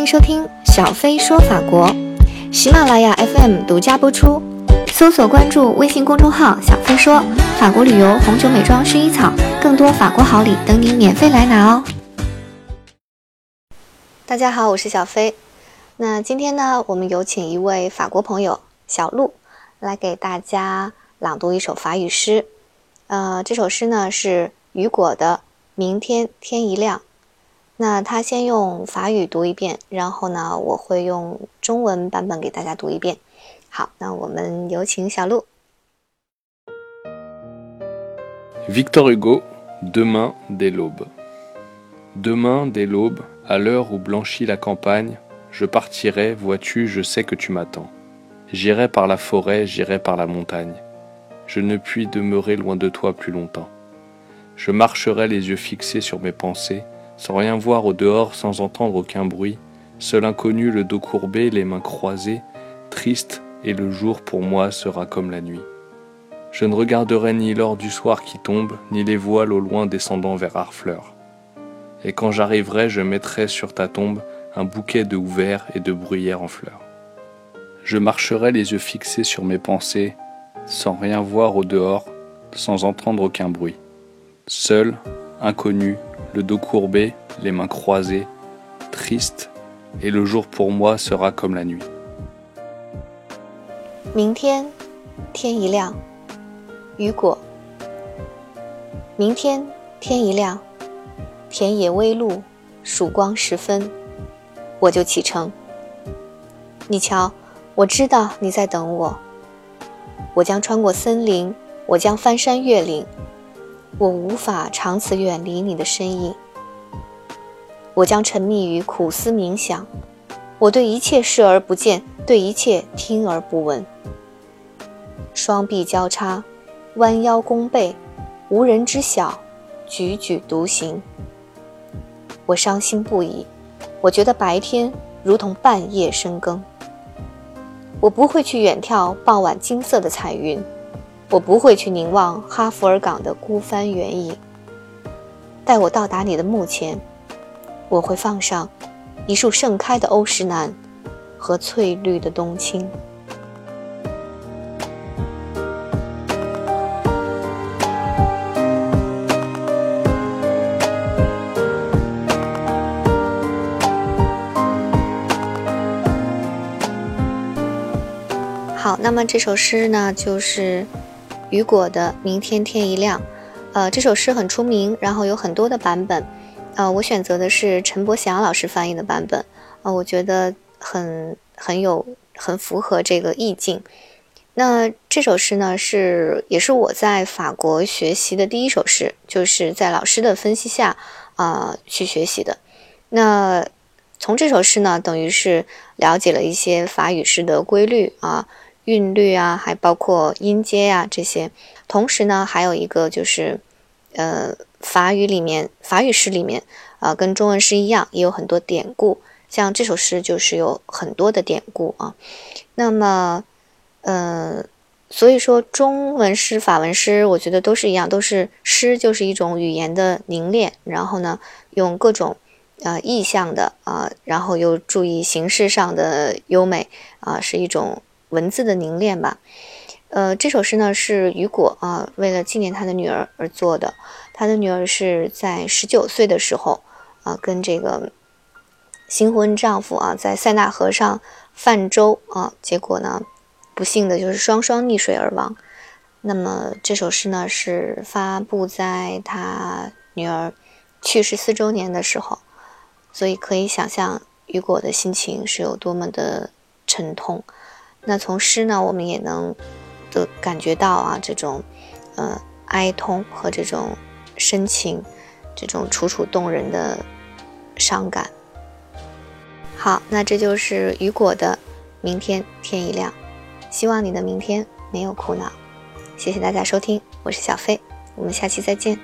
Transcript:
欢迎收听小飞说法国，喜马拉雅 FM 独家播出。搜索关注微信公众号“小飞说法国旅游、红酒、美妆、薰衣草”，更多法国好礼等你免费来拿哦！大家好，我是小飞。那今天呢，我们有请一位法国朋友小鹿来给大家朗读一首法语诗。呃，这首诗呢是雨果的《明天天一亮》。那他先用法语读一遍，然后呢，我会用中文版本给大家读一遍。好，那我们有请小鹿。Victor Hugo, demain dès l'aube. Demain dès l'aube, à l'heure où blanchit la campagne, je partirai, vois-tu, je sais que tu m'attends. J'irai par la forêt, j'irai par la montagne. Je ne puis demeurer loin de toi plus longtemps. Je marcherai les yeux fixés sur mes pensées, sans rien voir au dehors, sans entendre aucun bruit, seul inconnu, le dos courbé, les mains croisées, triste, et le jour pour moi sera comme la nuit. Je ne regarderai ni l'or du soir qui tombe, ni les voiles au loin descendant vers Harfleur. Et quand j'arriverai, je mettrai sur ta tombe un bouquet de houverts et de bruyères en fleurs. Je marcherai les yeux fixés sur mes pensées, sans rien voir au dehors, sans entendre aucun bruit. Seul, inconnu, le dos courbé, les mains croisées, triste, et le jour pour moi sera comme la nuit. 明天天一亮，雨果。明天天一亮，田野微露，曙光时分，我就启程。你瞧，我知道你在等我。我将穿过森林，我将翻山越岭。我无法长此远离你的身影。我将沉迷于苦思冥想，我对一切视而不见，对一切听而不闻。双臂交叉，弯腰弓背，无人知晓，踽踽独行。我伤心不已，我觉得白天如同半夜深更。我不会去远眺傍晚金色的彩云。我不会去凝望哈弗尔港的孤帆远影。待我到达你的墓前，我会放上一束盛开的欧石楠和翠绿的冬青。好，那么这首诗呢，就是。雨果的《明天天一亮》，呃，这首诗很出名，然后有很多的版本，呃，我选择的是陈伯祥老师翻译的版本，呃，我觉得很很有很符合这个意境。那这首诗呢，是也是我在法国学习的第一首诗，就是在老师的分析下啊去学习的。那从这首诗呢，等于是了解了一些法语诗的规律啊。韵律啊，还包括音阶啊这些。同时呢，还有一个就是，呃，法语里面，法语诗里面啊，跟中文诗一样，也有很多典故。像这首诗就是有很多的典故啊。那么，呃，所以说中文诗、法文诗，我觉得都是一样，都是诗就是一种语言的凝练。然后呢，用各种呃意象的啊，然后又注意形式上的优美啊，是一种。文字的凝练吧，呃，这首诗呢是雨果啊，为了纪念他的女儿而做的。他的女儿是在十九岁的时候啊，跟这个新婚丈夫啊，在塞纳河上泛舟啊，结果呢，不幸的就是双双溺水而亡。那么这首诗呢是发布在他女儿去世四周年的时候，所以可以想象雨果的心情是有多么的沉痛。那从诗呢，我们也能的感觉到啊，这种呃哀痛和这种深情，这种楚楚动人的伤感。好，那这就是雨果的《明天天一亮》，希望你的明天没有苦恼。谢谢大家收听，我是小飞，我们下期再见。